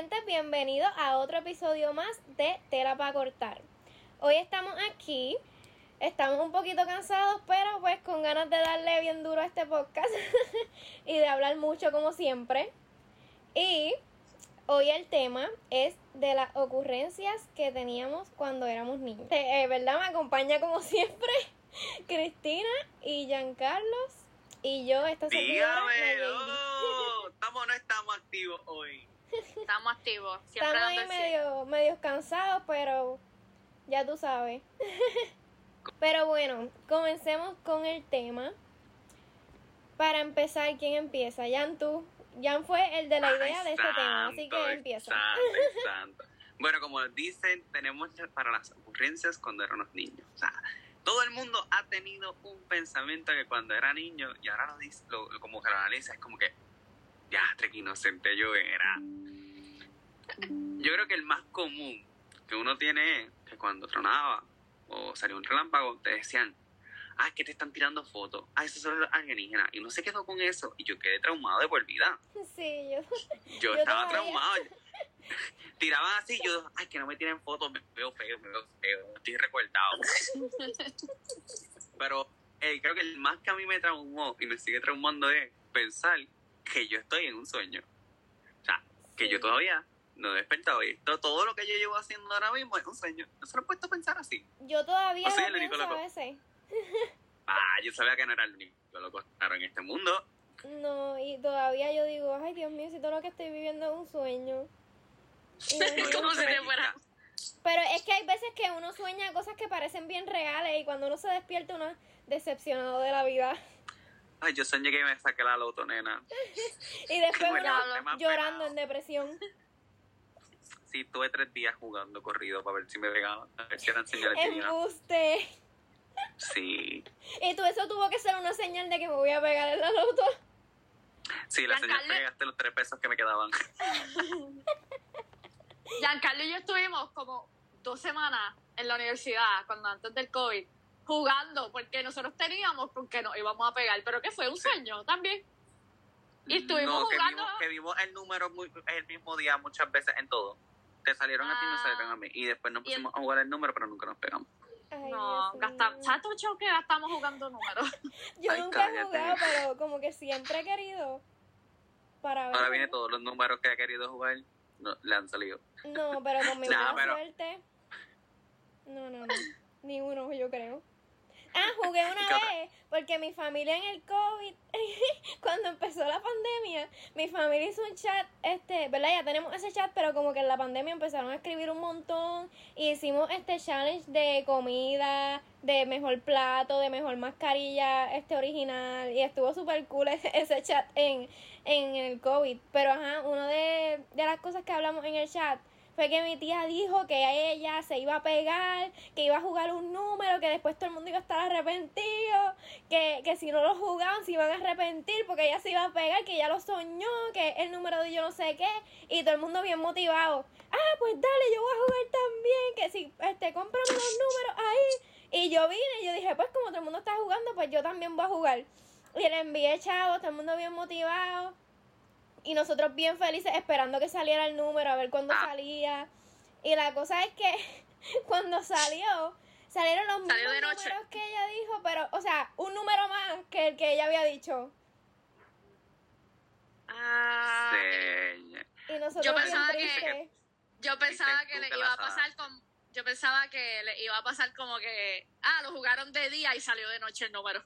gente, bienvenidos a otro episodio más de Tela para cortar. Hoy estamos aquí, estamos un poquito cansados, pero pues con ganas de darle bien duro a este podcast y de hablar mucho como siempre. Y hoy el tema es de las ocurrencias que teníamos cuando éramos niños. Eh, ¿Verdad? Me acompaña como siempre Cristina y Giancarlos y yo, esta servidora, oh, estamos o no estamos activos hoy. Estamos activos, siempre Estamos ahí medio, medio cansados, pero ya tú sabes. pero bueno, comencemos con el tema. Para empezar, ¿quién empieza? Jan, tú. Jan fue el de la idea Ay, de este tema, así que empieza. santo, ay, santo. Bueno, como dicen, tenemos para las ocurrencias cuando éramos niños. O sea, todo el mundo ha tenido un pensamiento que cuando era niño y ahora lo dice, lo, lo- como que lo analiza, es como que, ya, qué inocente yo era. Yo creo que el más común que uno tiene es que cuando tronaba o salía un relámpago, te decían, ah, que te están tirando fotos, ah, esos son los alienígenas. Y uno se quedó con eso y yo quedé traumado de por vida. Sí, yo. Yo, Yo estaba traumado. Tiraban así, yo, ay, que no me tiren fotos, me veo feo, me veo feo, estoy recortado. Pero eh, creo que el más que a mí me traumó y me sigue traumando es pensar que yo estoy en un sueño. O sea, que Sí. yo todavía no he despertado y todo, todo lo que yo llevo haciendo ahora mismo es un sueño. No se lo he puesto a pensar así. Yo todavía No soy el único loco. Ah, yo sabía que no era el único loco raro en este mundo. No, y todavía yo digo, ay Dios mío, si todo lo que estoy viviendo es un sueño. No, te fuera. Pero es que hay veces que uno sueña cosas que parecen bien reales y cuando uno se despierta uno es decepcionado de la vida. Ay, yo soñé que me saqué la loto, nena. Y después uno llorando en depresión. Sí, tuve tres días jugando corrido para ver si me pegaban. A ver si eran señales. Embuste. Sí. Y tú eso tuvo que ser una señal de que me voy a pegar en la loto. Sí, la señal que gasté los tres pesos que me quedaban. Giancarlo y yo estuvimos como dos semanas en la universidad, cuando antes del COVID, jugando, porque nosotros teníamos con que nos íbamos a pegar, pero que fue un sueño también. Y estuvimos no, que jugando. vimos, que vimos el número muy, el mismo día muchas veces en todo. Te salieron a ti y me Ah. salieron a mí. Y después nos pusimos a jugar el número, pero nunca nos pegamos. Ay, No, gastamos. ¿Sabes tú, que gastamos jugando números? Yo Ay, nunca he jugado, pero como que siempre he querido. Para ver. Ahora viene todos los números que ha querido jugar, no, le han salido. No, pero con mi Nah, buena pero- suerte. No, no, no. Ni uno, yo creo. Ah, jugué una vez porque mi familia en el COVID, cuando empezó la pandemia, mi familia hizo un chat, este, ¿verdad? Ya tenemos ese chat, pero como que en la pandemia empezaron a escribir un montón y hicimos este challenge de comida, de mejor plato, de mejor mascarilla, este original y estuvo súper cool ese, ese chat en, en el COVID. Pero ajá, una de, de las cosas que hablamos en el chat fue que mi tía dijo que ella se iba a pegar, que iba a jugar un número, que después todo el mundo iba a estar arrepentido, que, que si no lo jugaban se iban a arrepentir porque ella se iba a pegar, que ella lo soñó, que el número de yo no sé qué, y todo el mundo bien motivado. Ah, pues dale, yo voy a jugar también, que si este, cómprame los números ahí. Y yo vine y yo dije, pues como todo el mundo está jugando, pues yo también voy a jugar. Y le envié chavos, todo el mundo bien motivado. Y nosotros bien felices esperando que saliera el número, a ver cuándo Ah. salía. Y la cosa es que cuando salió, salieron los Salió mismos de noche. números que ella dijo, pero, o sea, un número más que el que ella había dicho. Ah. Y nosotros Yo bien pensaba que- yo pensaba que le iba a pasar con. Yo pensaba que le iba a pasar como que. Ah, lo jugaron de día y salió de noche el número.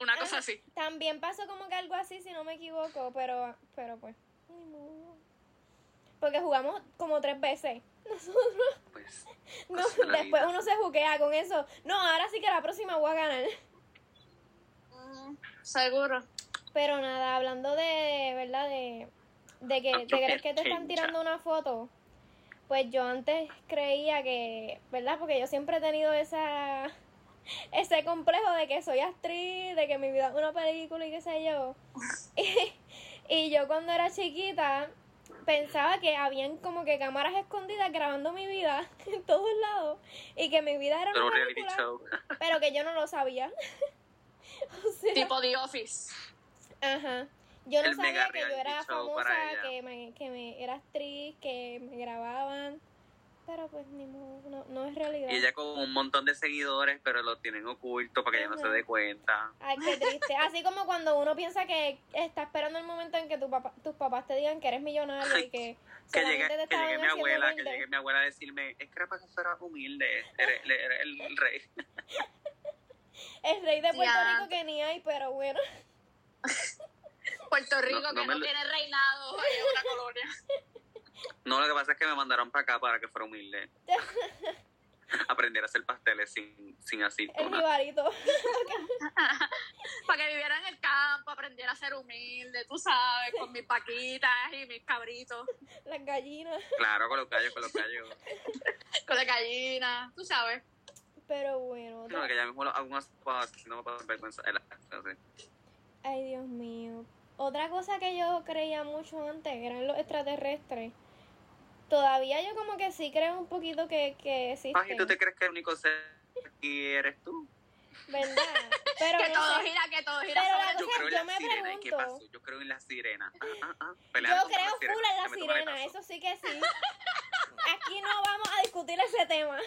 Una cosa Ajá. así. También pasó como que algo así, si no me equivoco, pero, pero pues. Porque jugamos como tres veces. Nosotros, Pues, no, de después uno se juquea con eso. No, ahora sí que la próxima voy a ganar. Mm, seguro. Pero nada, hablando de, ¿verdad? De, de que te crees que te están tirando una foto. Pues yo antes creía que, ¿verdad? Porque yo siempre he tenido esa ese complejo de que soy actriz, de que mi vida es una película y qué sé yo. Y, y yo cuando era chiquita pensaba que habían como que cámaras escondidas grabando mi vida en todos lados y que mi vida era Era una película, show. pero que yo no lo sabía. O sea, Tipo The Office. Ajá. Yo no El sabía que yo era famosa, que me, que me era actriz, que me grababan. Pero pues ni modo, no, no es realidad. Y ella con un montón de seguidores, pero lo tienen oculto para que ella no se dé cuenta. Ay, qué triste. Así como cuando uno piensa que está esperando el momento en que tu papá, tus papás te digan que eres millonario y que Que llegue, te que llegue mi abuela, que llegue mi abuela a decirme, es que era para que fuera humilde, eres, eres el, el rey. El rey de Puerto Ya. Rico que ni hay, pero bueno. Puerto Rico No, no que no lo- tiene reinado, es una colonia. No, lo que pasa es que me mandaron para acá para que fuera humilde. Aprender a hacer pasteles sin, sin El jibarito. Para que viviera en el campo, aprendiera a ser humilde, tú sabes, con mis paquitas y mis cabritos, Las gallinas. Claro, con los gallos, con los gallos. con la gallina, tú sabes. Pero bueno. No, que ya mismo lo hago unas cosas, no me puedo vergüenza. Ay, Dios mío. Otra cosa que yo creía mucho antes eran los extraterrestres. Todavía yo como que sí creo un poquito que, que existen. Ay, ¿tú te crees que el único ser aquí eres tú? ¿Verdad? Pero que no todo sé. gira, que todo gira Pero la Yo cosa- creo en yo la me sirena. ¿Y qué pregunto. pasó? Yo creo en la sirena. Ah, ah, ah. Yo creo la full en la sirena, eso sí que sí. Aquí no vamos a discutir ese tema.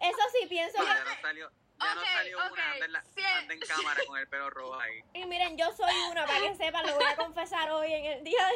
Eso sí pienso No, que... ya no salió, ya no salió una, anda en, la- sí. anda en cámara con el pelo rojo ahí. Y miren, yo soy una, para que sepan, lo voy a confesar hoy en el día de...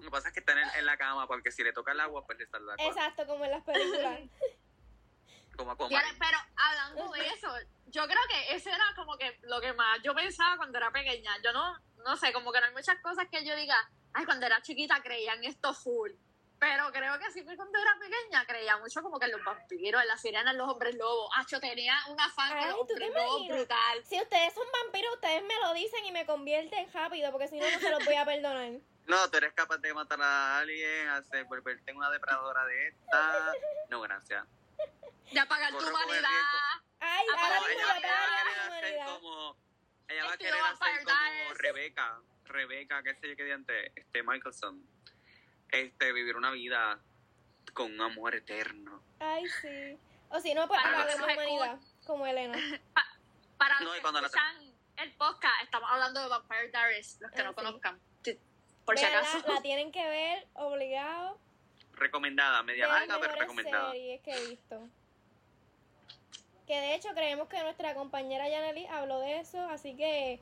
Lo que pasa es que está en, la cama porque si le toca el agua, pues le sale la. Exacto, como en las películas. Como a comer. Tiene- Pero hablando de eso, yo creo que eso era como que lo que más yo pensaba cuando era pequeña. Yo no, no sé, como que no hay muchas cosas que yo diga, ay, cuando era chiquita creía en esto full. Pero creo que sí que cuando era pequeña creía mucho como que en los vampiros, en las sirenas, en los hombres lobos. Acho, tenía una fan de los ¿tú te hombres lobos brutal. Si ustedes son vampiros, ustedes me lo dicen y me convierten rápido, porque si no, no se los voy a perdonar. No, tú eres capaz de matar a alguien, hacer volverte en una depredadora de esta. No, gracias. De apagar tu con el humanidad. Ay, No, mismo ella, ella va a querer hacer humanidad. como. Ella va a querer hacer como. Rebeca. Rebeca, qué sé yo qué diante. Este Michelson. Este, vivir una vida con un amor eterno. Ay, sí. O si no, pues Para apagar que humanidad, como Elena. Para No, los que cuando la- escuchan el podcast, estamos hablando de Vampire Diaries, los que Ah, no sí. conozcan. Por si acaso. La tienen que ver, obligado. Recomendada, media de larga, pero recomendada. series que he visto. Que de hecho creemos que nuestra compañera Yaneli habló de eso, así que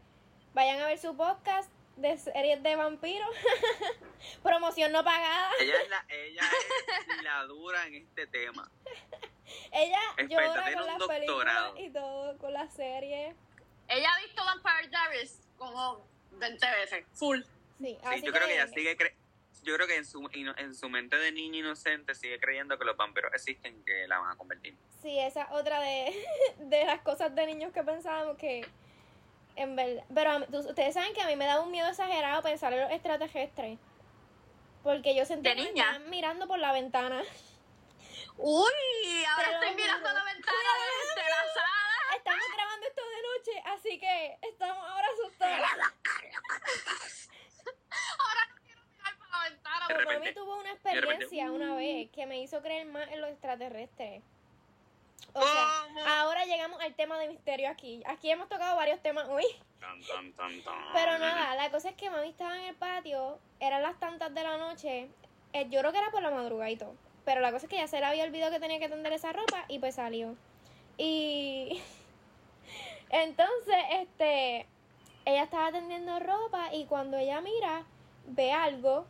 vayan a ver su podcast de series de vampiros. Promoción no pagada. Ella es, la, ella es la dura en este tema. Ella Experta, llora con las doctorado. películas y todo, con las series. Ella ha visto Vampire Diaries como 20 veces, full. Sí, Sí, así yo creo que ella sigue cre- yo creo que en su, en su mente de niña inocente sigue creyendo que los vampiros existen que la van a convertir. Sí, esa es otra de, de las cosas de niños que pensábamos que en verdad, pero mí- ustedes saben que a mí me da un miedo exagerado pensar en los extraterrestres. Porque yo sentía ¿De que me estaban mirando por la ventana. Uy, ahora estoy mirando la ventana de, de la sala. Estamos grabando esto de noche, así que estamos ahora asustados. Ahora no quiero mirar por repente- mami tuvo una experiencia una uh. vez que me hizo creer más en los extraterrestres. O sea, ¿Cómo? ahora llegamos al tema de misterio aquí. Aquí hemos tocado varios temas hoy. Pero nada, la cosa es que mami estaba en el patio, eran las tantas de la noche, eh, yo creo que era por la madrugada y todo. Pero la cosa es que ya se le había olvidado que tenía que tender esa ropa y pues salió. Y entonces, este, ella estaba tendiendo ropa y cuando ella mira, ve algo,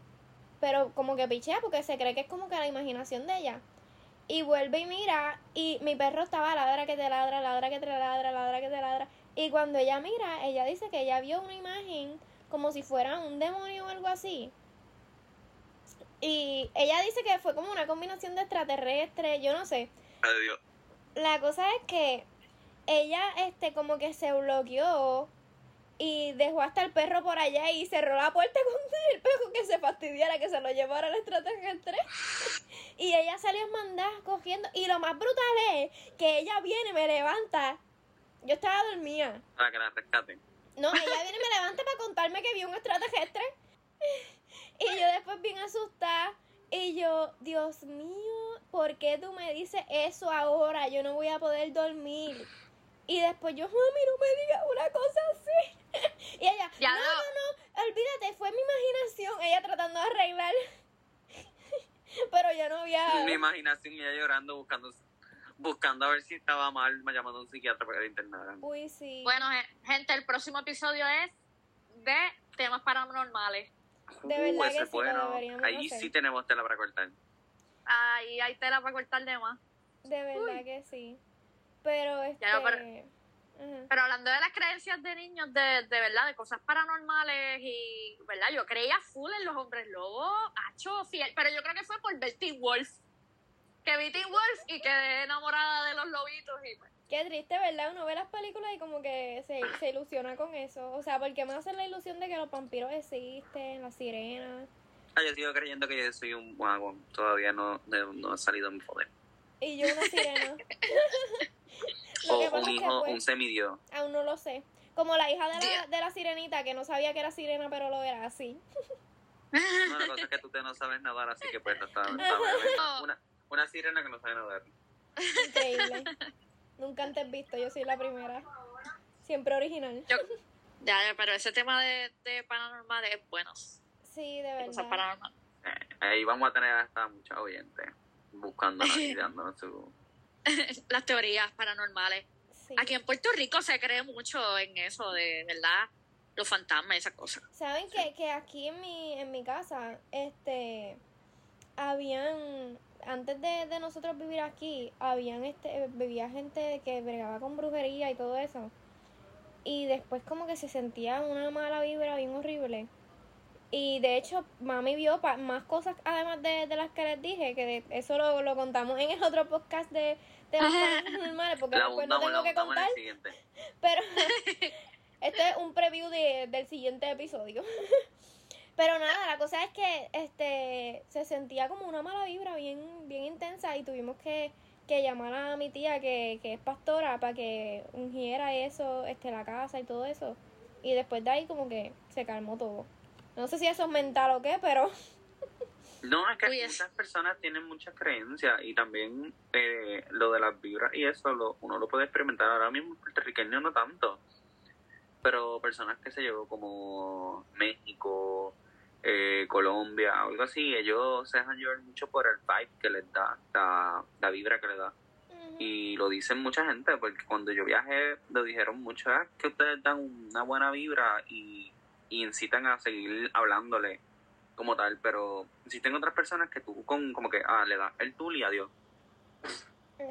pero como que pichea porque se cree que es como que la imaginación de ella. Y vuelve y mira, y mi perro estaba ladra que te ladra, ladra que te ladra, ladra que te ladra. Y cuando ella mira, ella dice que ella vio una imagen como si fuera un demonio o algo así. Y ella dice que fue como una combinación de extraterrestre, yo no sé. Adiós. La cosa es que ella este como que se bloqueó y dejó hasta el perro por allá y cerró la puerta con el perro que se fastidiara que se lo llevara el extraterrestre. Y ella salió mandar cogiendo. Y lo más brutal es que ella viene y me levanta. Yo estaba dormida. Para que la rescaten. No, ella viene y me levanta para contarme que vio un extraterrestre. Y yo después bien asustada. Y yo, Dios mío, ¿por qué tú me dices eso ahora? Yo no voy a poder dormir. Y después yo, mami, no me digas una cosa así. Y ella, Ya no, no. no, no, olvídate, fue mi imaginación. Ella tratando de arreglar. Pero yo no había... Mi imaginación y ella llorando, buscando, buscando a ver si estaba mal, llamando a un psiquiatra para que la internaran. Uy, sí. Bueno, ge- gente, el próximo episodio es de temas paranormales. De Uh, verdad ese que sí, bueno. Ahí hacer. sí tenemos tela para cortar. Ahí hay tela para cortar de más. De verdad que sí. Pero este... Ya, pero- hablando de las creencias de niños, de, de verdad, de cosas paranormales y, ¿verdad? Yo creía full en los hombres lobos, hacho, fiel. Pero yo creo que fue por ver Teen Wolf. Que vi Teen Wolf y quedé enamorada de los lobitos y pues, Qué triste, ¿verdad? Uno ve las películas y como que se, se ilusiona con eso. O sea, porque me hacen la ilusión de que los vampiros existen, las sirenas. Ah, yo sigo creyendo que yo soy un mago. Todavía no, no, no he salido en mi poder. Y yo una sirena. O un hijo, pues, un semidios. aún no lo sé. Como la hija de la, de la sirenita que no sabía que era sirena, pero lo era así. No, la cosa es que tú te no sabes nadar, así que pues no está, está bien. Una, una sirena que no sabe nadar. Increíble. Nunca antes visto, yo soy la primera. Siempre original. yo, ya, pero ese tema de, de paranormales es bueno. Sí, de de Cosas verdad. paranormales. Eh, ahí vamos a tener hasta muchos oyentes buscándonos y dándonos su... Las teorías paranormales. Sí. Aquí en Puerto Rico se cree mucho en eso de, ¿verdad? Los fantasmas y esas cosas. Saben que, que aquí en mi, en mi casa, este, habían, antes de, de nosotros vivir aquí, habían, este, vivía gente que bregaba con brujería y todo eso. Y después como que se sentía una mala vibra bien horrible. Y de hecho, mami vio pa- más cosas además de, de las que les dije, que de- eso lo, lo contamos en el otro podcast de, de los paranormales, porque después no tengo que contar. Pero este es un preview de, del siguiente episodio. Pero nada, la cosa es que este se sentía como una mala vibra bien, bien intensa y tuvimos que, que llamar a mi tía que, que es pastora para que ungiera eso, este, la casa y todo eso. Y después de ahí como que se calmó todo. No sé si eso es mental o qué, pero No, es que Uy, es- personas tienen muchas creencias y también eh, lo de las vibras y eso lo, uno lo puede experimentar ahora mismo, puertorriqueño no tanto, pero personas que se llevó como México, eh, Colombia, algo así, ellos se dejan llevar mucho por el vibe que les da, la, la vibra que les da. Y lo dicen mucha gente, porque cuando yo viajé lo dijeron mucho, "Ah, que ustedes dan una buena vibra y, y incitan a seguir hablándole como tal, pero existen otras personas que tú con como que, ah, le das el tul y adiós.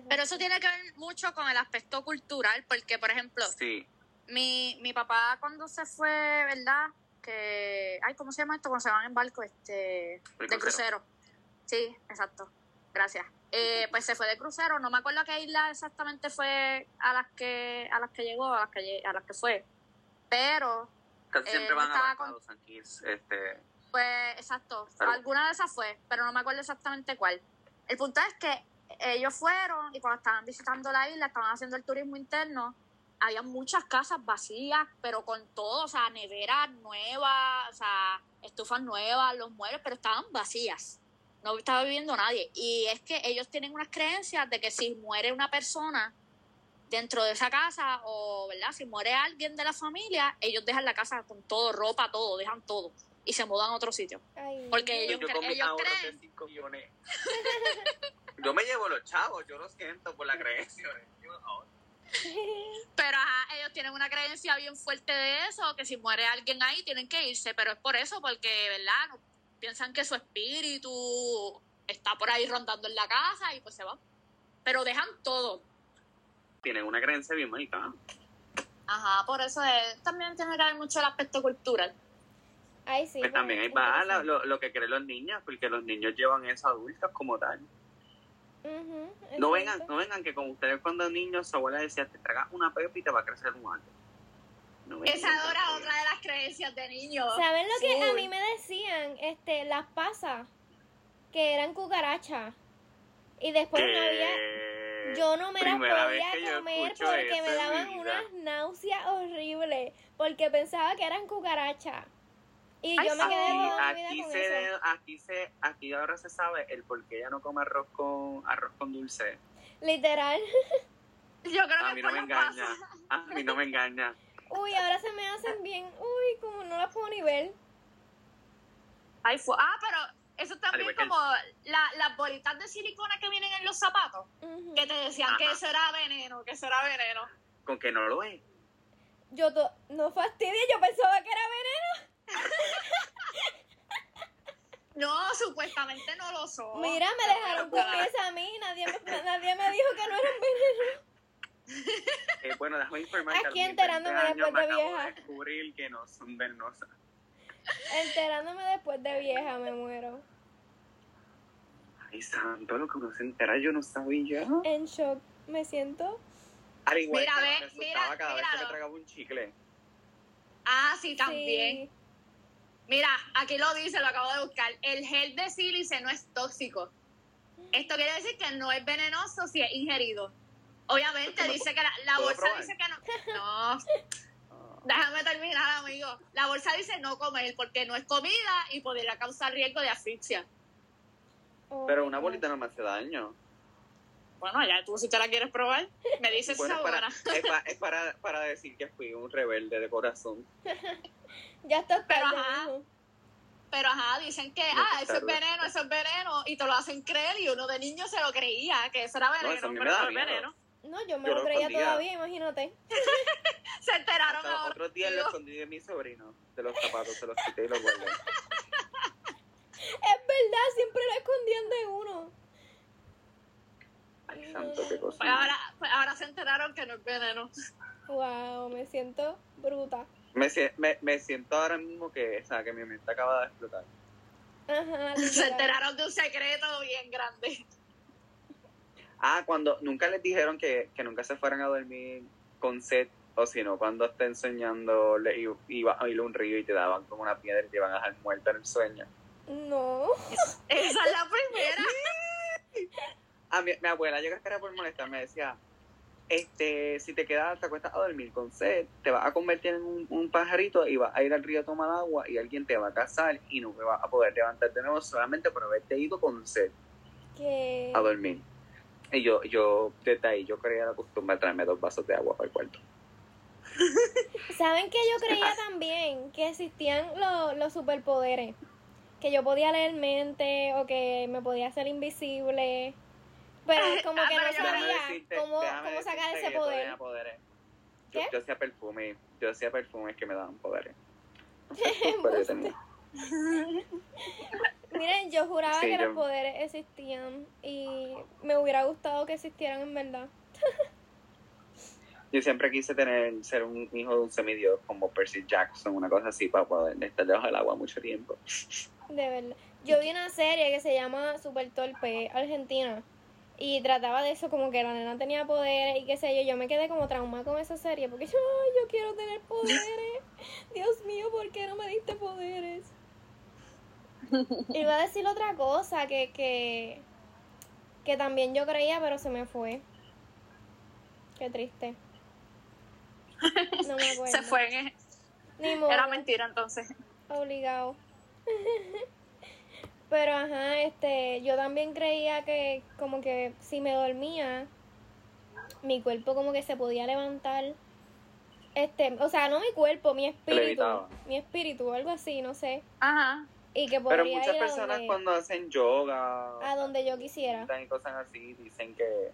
Pero eso tiene que ver mucho con el aspecto cultural, porque, por ejemplo, Sí, mi, mi papá cuando se fue, ¿verdad? Que, ay, ¿cómo se llama esto? Cuando se van en barco, este, El de crucero. crucero. Sí, exacto. Gracias. Eh, pues se fue de crucero, no me acuerdo a qué isla exactamente fue a las que a las que llegó, a las que a las que fue. Pero casi Eh, siempre van estaba a con- Kitts, este, Pues exacto, Pero- alguna de esas fue, pero no me acuerdo exactamente cuál. El punto es que ellos fueron y cuando estaban visitando la isla, estaban haciendo el turismo interno, había muchas casas vacías, pero con todo, o sea, neveras nuevas, o sea, estufas nuevas, los muebles, pero estaban vacías. No estaba viviendo nadie. Y es que ellos tienen unas creencias de que si muere una persona dentro de esa casa, o, ¿verdad? Si muere alguien de la familia, ellos dejan la casa con todo, ropa, todo, dejan todo y se mudan a otro sitio. Ay, Porque ellos, yo con mis ellos ahorros creen, de 5 millones. yo me llevo los chavos, yo lo siento por la creencia. pero ajá, ellos tienen una creencia bien fuerte de eso, que si muere alguien ahí tienen que irse, pero es por eso, porque, ¿verdad? No- piensan que su espíritu está por ahí rondando en la casa y pues se va. Pero dejan todo. Tienen una creencia bien mágica. Ajá, por eso es- también tiene que ver mucho el aspecto cultural. Ay, sí. Pues también ahí va la- lo, lo que creen los niños, porque los niños llevan eso a adultos como tal. No vengan, no vengan que con ustedes cuando niños su abuela decía te tragas una pepa y te va a crecer un árbol. No Esa era otra de las creencias de niños. ¿Saben lo que a mí me decían? Este, las pasas, que eran cucarachas. Y después no había... Yo no me las podía comer porque eso me daban unas náuseas horribles. Porque pensaba que eran cucarachas. Y Ay, yo me quedé sí, toda mi aquí vida con se, eso. aquí se, aquí ahora se sabe el por qué ella no come arroz con arroz con dulce. Literal. Yo creo A que mí no me engaña, pasas. a mí no me engaña. Uy, ahora se me hacen bien. Uy, como no las puedo ni ver. Ay, fue. Ah, pero eso también el- como la- las bolitas de silicona que vienen en los zapatos, que te decían que eso era veneno, que eso era veneno. Con que no lo es. Yo to- no fastidia, yo pensaba que era veneno. No, supuestamente no lo son. Mira, me dejaron con esa a mí, nadie me, nadie me dijo que no eran veneno. Eh, bueno, déjame informar Aquí 20 enterándome después de vieja. descubrir que no son venenosas. Enterándome después de vieja, me muero. Ay, santo, lo que uno se entera, yo no sabía. En shock, me siento. Al igual Mira, que ve, me mira, cada vez que me tragaba un chicle. Ah, sí, también. Sí. Mira, aquí lo dice, lo acabo de buscar. El gel de sílice no es tóxico. Esto quiere decir que no es venenoso si es ingerido. Obviamente ¿Pero dice que la, bolsa probar? dice que no. No, déjame terminar, amigo. La bolsa dice no comer porque no es comida y podría causar riesgo de asfixia. Pero una bolita no me hace daño. Bueno, ya tú si te la quieres probar, me dices Bueno, está es para, es, pa- es para, para decir que fui un rebelde de corazón. Ya está Pero ajá. Pero ajá, dicen que, No, ah, eso es veneno, eso es veneno, y te lo hacen creer, y uno de niño se lo creía, que eso era veneno, eso a mí me pero no miedo. veneno. No, yo me Yo lo lo todavía, imagínate. Se enteraron Hasta ahora. otros días le escondí de mi sobrino, de los zapatos, se los quité y los guardé. Es verdad, siempre lo escondían de uno. Ay, santo, qué cosa. Pues ahora, pues ahora se enteraron que no es veneno. Wow, me siento bruta. Me, me, me siento ahora mismo que, o sea, que mi mente acaba de explotar. Ajá, Se enteraron de un secreto bien grande. Ah, cuando nunca les dijeron que, que nunca se fueran a dormir con sed, o si no, cuando estén soñando, le iba a ir a un río y te daban como una piedra y te iban a dejar muerta en el sueño. No. Esa es la primera. Ah, mi, mi abuela llega a por molestar, me decía, este, si te quedas, te acuestas a dormir con sed, te vas a convertir en un, un pajarito y vas a ir al río a tomar agua y alguien te va a cazar y no me vas a poder levantar de nuevo solamente por haberte ido con sed Que... a dormir. Y yo, yo, desde ahí, yo creía la costumbre de traerme dos vasos de agua para el cuarto. ¿Saben que yo creía también que existían los, los superpoderes? Que yo podía leer mente o que me podía hacer invisible. Pero como Ah, que no sabía decirte- cómo, cómo sacar ese poder. poderes. Yo, ¿Qué? yo hacía perfume, yo hacía perfumes que me daban poderes. No sé. Miren, yo juraba Sí, que yo- los poderes existían y me hubiera gustado que existieran en verdad. Yo siempre quise tener, ser un hijo de un semidios como Percy Jackson, una cosa así, para poder estar debajo del agua mucho tiempo. De verdad. Yo vi una serie que se llama Super Torpe, Argentina. Y trataba de eso, como que la nena tenía poderes y qué sé yo. Yo me quedé como traumada con esa serie porque yo, ay, yo quiero tener poderes. Dios mío, ¿por qué no me diste poderes? Iba a decir otra cosa que, que, que también yo creía, pero se me fue. Qué triste. No me acuerdo. Se fue. en- Ni modo. Era mentira entonces. Obligado. Pero ajá, este, yo también creía que como que si me dormía, mi cuerpo como que se podía levantar. Este, o sea, no mi cuerpo, mi espíritu. Levitaba. Mi espíritu, algo así, no sé. Ajá. Y que podría Pero muchas ir personas donde, cuando hacen yoga a donde yo quisiera. y cosas así dicen que,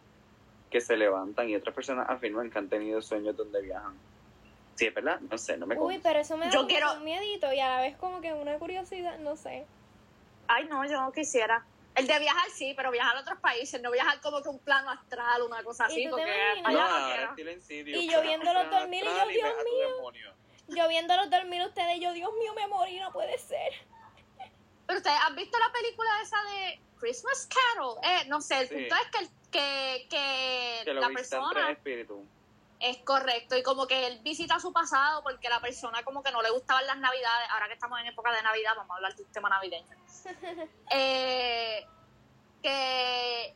que se levantan y otras personas afirman que han tenido sueños donde viajan. Sí, es verdad, no sé, no me Uy, consta. pero eso me da Yo como quiero- un miedito y a la vez como que una curiosidad, no sé. Ay, no, yo no quisiera. El de viajar sí, pero viajar a otros países, no viajar como que un plano astral, una cosa ¿Y así, tú te porque allá No, no Insidious, Y yo viéndolos dormir y yo, Dios mío. Yo viéndolos dormir ustedes, yo, Dios mío, me morí, no puede ser. Pero ustedes han visto la película esa de Christmas Carol, eh, no sé, el Sí. punto es que, el- que, que, Que la persona es correcto y como que él visita su pasado porque la persona como que no le gustaban las navidades, ahora que estamos en época de navidad, vamos a hablar de un tema navideño. Eh, que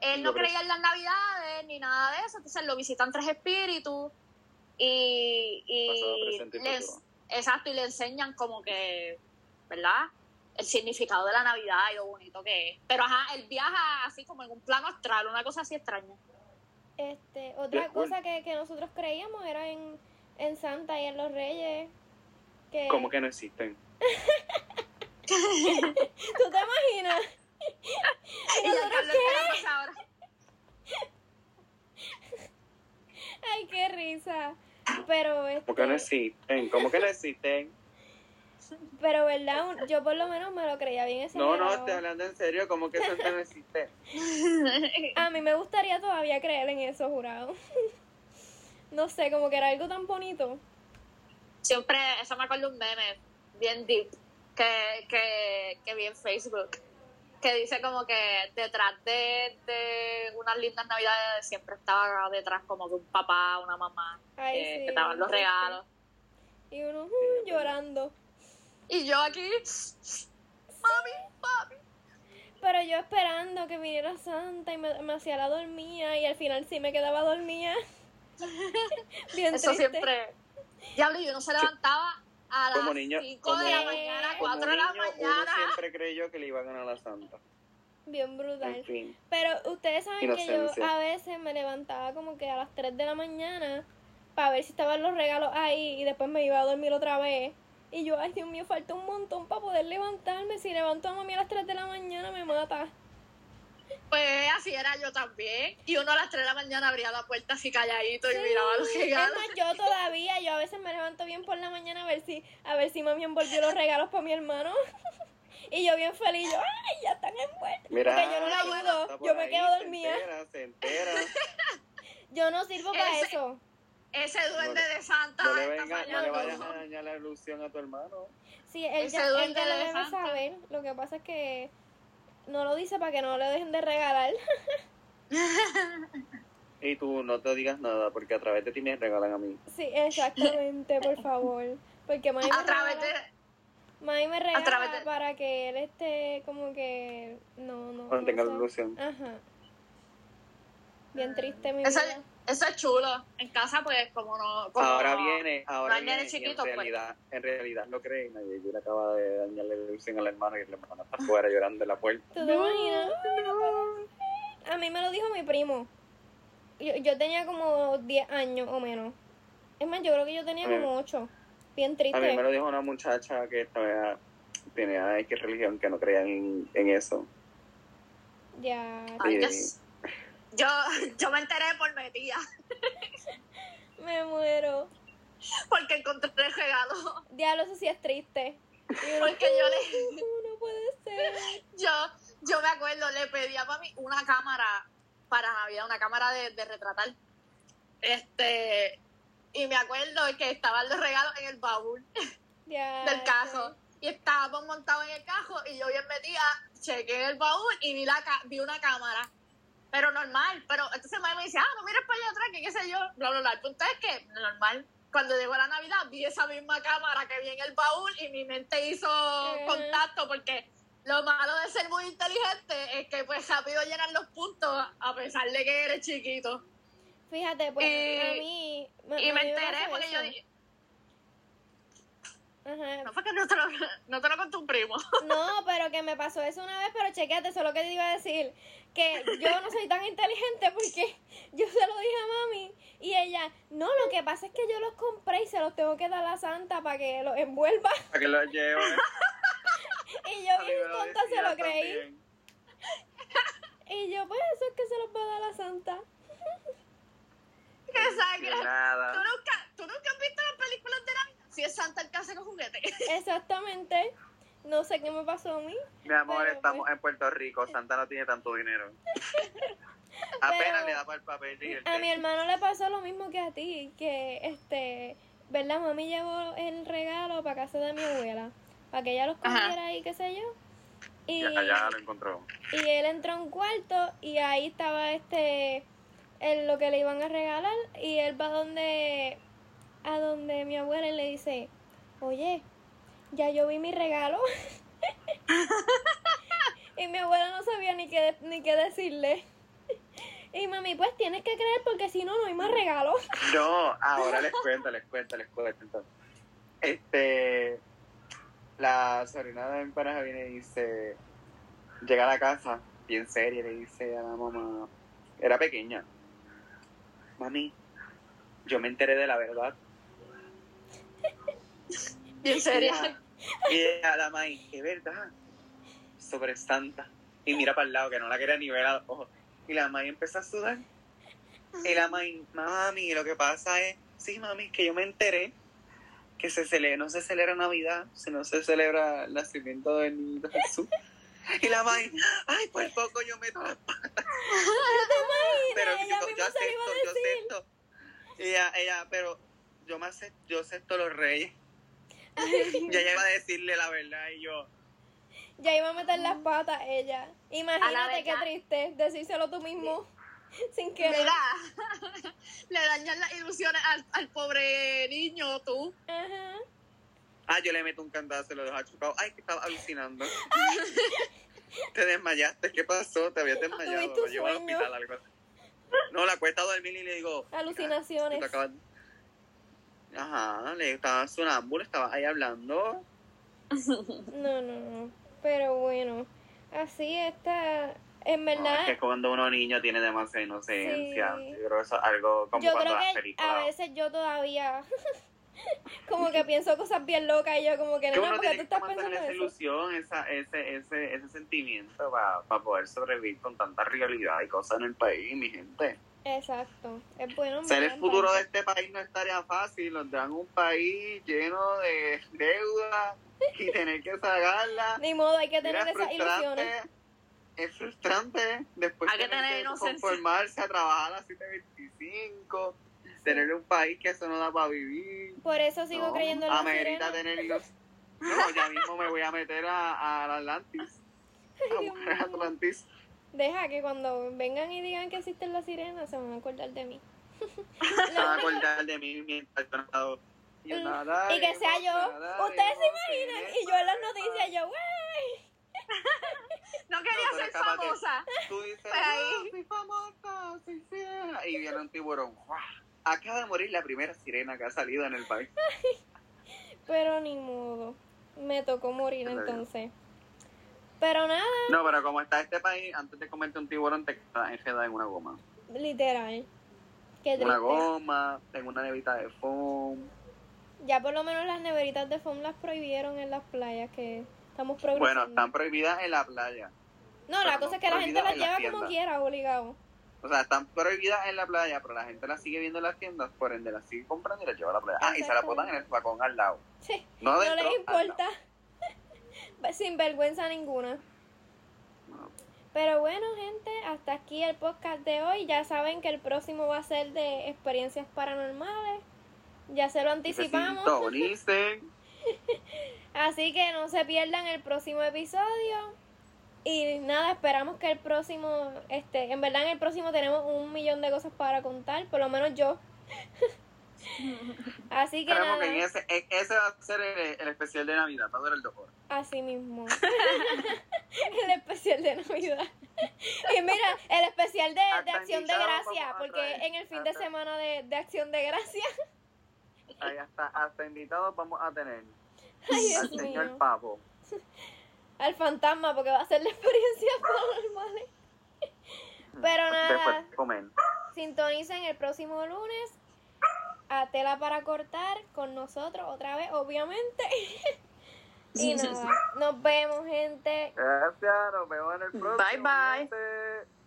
él no creía en las navidades ni nada de eso, entonces lo visitan tres espíritus y, Pasado, y presente y les, futuro. exacto, y le enseñan como que, ¿verdad? El significado de la Navidad y lo bonito que es. Pero ajá, él viaja así como en un plano astral, una cosa así extraña. Este, otra cosa que, que nosotros creíamos era en, en Santa y en los Reyes. Que... ¿Cómo que no existen? ¿Tú te imaginas? Y esperamos ahora. Ay, qué risa. Pero, ¿Cómo que no este, existen? ¿Cómo que no existen? Pero verdad, Un- yo por lo menos me lo creía bien ese No, no, estoy hablando en serio. ¿Cómo que Santa no existe? A mí me gustaría todavía creer en eso, jurado. No sé, como que era algo tan bonito. Siempre, eso me acuerdo un meme bien deep que, que, que vi en Facebook que dice como que detrás de, de unas lindas navidades siempre estaba detrás como de un papá, una mamá, Ay, eh, sí, que daban los regalos. Y uno uh, llorando. Y yo aquí, mami, mami. Pero yo esperando que viniera Santa y me, me hacía la dormía y al final sí me quedaba dormida. Bien Eso triste. siempre. Diablo, y uno se levantaba a las Como niño- 5 de la mañana, Como 4 de la niño, uno mañana. siempre creyó que le iba a ganar a la Santa. Bien brutal. En fin. Pero ustedes saben que yo Inocencia. a veces me levantaba como que a las 3 de la mañana para ver si estaban los regalos ahí y después me iba a dormir otra vez. Y yo, ay Dios mío, falta un montón para poder levantarme. Si levanto a mami a las 3 de la mañana me mata. Pues así era yo también. Y uno a las 3 de la mañana abría la puerta así calladito y miraba los Es regalos. más, yo todavía, yo a veces me levanto bien por la mañana a ver si, a ver si mami envolvió los regalos para mi hermano. y yo bien feliz, yo, ay, ya están envueltos. Mira, Porque yo no le Ah, ayudo, yo me ahí, quedo se dormida. entera, se entera. Yo no sirvo para Ese- eso. Ese duende No de Santa No le, está venga, no le vayas a dañar la ilusión a tu hermano. Sí, él Ese ya, él duende ya lo de debe Santa. saber. Lo que pasa es que no lo dice para que no le dejen de regalar. Y tú no te digas nada porque a través de ti me regalan a mí. Sí, exactamente, por favor. Porque mami me A través de. mami me regala través de- para que él esté como que no, no. Mantenga no la ilusión. Ajá. Bien triste mi Eso, vida. Eso es chulo. En casa, pues, como no. Como Ahora viene, ahora no viene, chiquitos, en pues. realidad, en realidad lo creen. Y yo le acaba de dañar la ilusión al hermano y el hermano está afuera llorando en la puerta. ¿Tú te imaginas? A mí me lo dijo mi primo. Yo, yo tenía como 10 años o menos. Es más, yo creo que yo tenía A como 8. Bien A triste. mí me lo dijo una muchacha que estaba, tenía X religión que no creían en, en eso. Ya. Dios. Yo, yo me enteré por mi tía, Me muero. porque encontré el regalo. Diablo, eso sí es triste. Uno, Porque yo le. "Uh, no puede ser. Yo, yo me acuerdo, le pedí a mami una cámara para Navidad, una cámara de, de retratar. Este. Y me acuerdo que estaban los regalos en el baúl del cajo. Y estábamos montados en el cajo y yo bien metida, chequé el baúl y vi, la vi una cámara. Pero normal, pero entonces mami me dice, ah, no mires para allá atrás, que qué sé yo, bla, bla, bla. El punto es que, normal, cuando llegó la Navidad vi esa misma cámara que vi en el baúl y mi mente hizo Ujú. contacto porque lo malo de ser muy inteligente es que pues rápido llenan los puntos a pesar de que eres chiquito. Fíjate, pues Y- a mí. a Y me enteré porque yo dije, Ajá. no fue que no te lo, no te lo contó un primo. No, pero que me pasó eso una vez, pero chequeate, eso es lo que te iba a decir. Que yo no soy tan inteligente porque yo se lo dije a mami y ella, no, lo que pasa es que yo los compré y se los tengo que dar a la santa para que los envuelva. Para que lo lleve. Y yo bien tonta se lo creí. Y yo, pues eso es que se los va a dar a la santa. Que- ¿Tú, nunca, ¿Tú nunca has visto las películas de? Si es Santa el que hace con juguetes. Exactamente. No sé qué me pasó a mí. Mi amor, estamos pues. en Puerto Rico. Santa no tiene tanto dinero. Apenas Pero- le da para el papel y el A mi hermano le pasó lo mismo que a ti, que este, ¿verdad? Mami llevó el regalo para casa de mi abuela, para que ella los Ajá. comiera y qué sé yo. Y, Ya, ya lo encontró. y él entró a un cuarto y ahí estaba este, el, lo que le iban a regalar y él va donde, a donde mi abuela y le dice, oye, ya yo vi mi regalo. y mi abuela no sabía ni qué, ni qué decirle. Y mami, pues tienes que creer porque si no, no hay más regalos. No, ahora les cuento, les cuento, les cuento. entonces. Este, la sobrina de mi pareja viene y dice, llega a la casa, bien seria, y le dice a la mamá, era pequeña, mami, yo me enteré de la verdad. Bien seria. Y ella, la May, que verdad, sobre santa. Y mira para el lado, que no la quería ni ver a los ojos. Y la May empezó a sudar. Y la May, mami, lo que pasa es, sí, mami, que yo me enteré que se celebra, no se celebra Navidad, sino se celebra el nacimiento del niño Jesús. Y la May, ay, por poco yo meto las patas. Pero ella yo, a acepto, yo acepto. Ella, ella, pero yo me acepto, yo acepto los reyes. Ya ella iba a decirle la verdad y yo, Ya iba a meter las patas ella. Imagínate qué triste decírselo tú mismo sin querer. Mira, le dañan las ilusiones al, al pobre niño, tú. Ajá. ah, yo le meto un candazo y lo dejo chupado. Ay, que estaba alucinando. Te desmayaste, ¿qué pasó? Te habías desmayado. Lo llevo al hospital, algo así. No, la cuesta a dormir y le digo, Alucinaciones. "Te acabas- Ajá, le estaba sonámbulo, estaba ahí hablando. No, no, no. Pero bueno, así está. En No, verdad, es que cuando uno niño tiene demasiada inocencia. Sí. Yo creo que eso es algo como yo cuando creo que a veces yo todavía. como que pienso cosas bien locas y yo, como que que no, uno porque tú estás pensando esa eso. ilusión, esa, ese, ese, ese sentimiento para poder sobrevivir con tanta realidad y cosas en el país, mi gente. Exacto. Es bueno. en Ser el futuro de este país no estaría fácil, nos dan un país lleno de deuda y tener que sacarla. Ni modo, hay que tener Mira, es esas ilusiones. es frustrante después Hay que tener conformarse a trabajar a las 7.25, tener un país que eso no da para vivir. Por eso sigo No, creyendo en la amerita sirena. tener ilusión. No, ya mismo me voy a meter a, a la Atlantis. A. Atlantis. Deja que cuando vengan y digan que existen las sirenas, se van a acordar de mí. Se van a acordar de mí mientras yo Mm, y que sea yo. Ustedes se imaginan. Y yo en las noticias, yo, wey. No quería No, ser famosa. Tú dices, Pues. "Ah, soy famosa, soy. Y viene un tiburón. ¡guau! Acaba de morir la primera sirena que ha salido en el país. Pero ni modo. Me tocó morir entonces. Pero nada, No, pero como está este país, antes de comerte un tiburón te quedas enredada en una goma. literal. Qué Una goma, en una nevita de foam. Ya por lo menos las neveritas de foam las prohibieron en las playas, que estamos Bueno, progresando. están prohibidas en la playa. no, la cosa no es que la gente las lleva como quiera, obligado. O sea, están prohibidas en la playa, pero la gente las sigue viendo en las tiendas, por ende las sigue comprando y las lleva a la playa. Ah, y se Exacto. botan en el vacón al lado. Sí, No, les importa. Sin vergüenza ninguna. Pero bueno, gente, hasta aquí el podcast de hoy. Ya saben que el próximo va a ser de experiencias paranormales. Ya se lo anticipamos. Así que no se pierdan el próximo episodio. Y nada, esperamos que el próximo, este, en verdad en el próximo tenemos un millón de cosas para contar, por lo menos yo. Así que nada, que ese, va a ser el, el especial de Navidad, va a durar dos horas. así mismo. el especial de Navidad. Y mira, el especial de, de Acción de Gracia, porque en el fin de semana de, de Acción de Gracia. Ahí hasta, hasta invitados vamos a tener Ay, al Dios señor mío. Pavo. Al fantasma, porque va a ser la experiencia paranormal. Pero nada. Después de comer. Sintonicen el próximo lunes a Tela para Cortar con nosotros otra vez, obviamente. y nada, nos vemos, gente. Gracias, nos vemos en el próximo. Bye, bye. gente.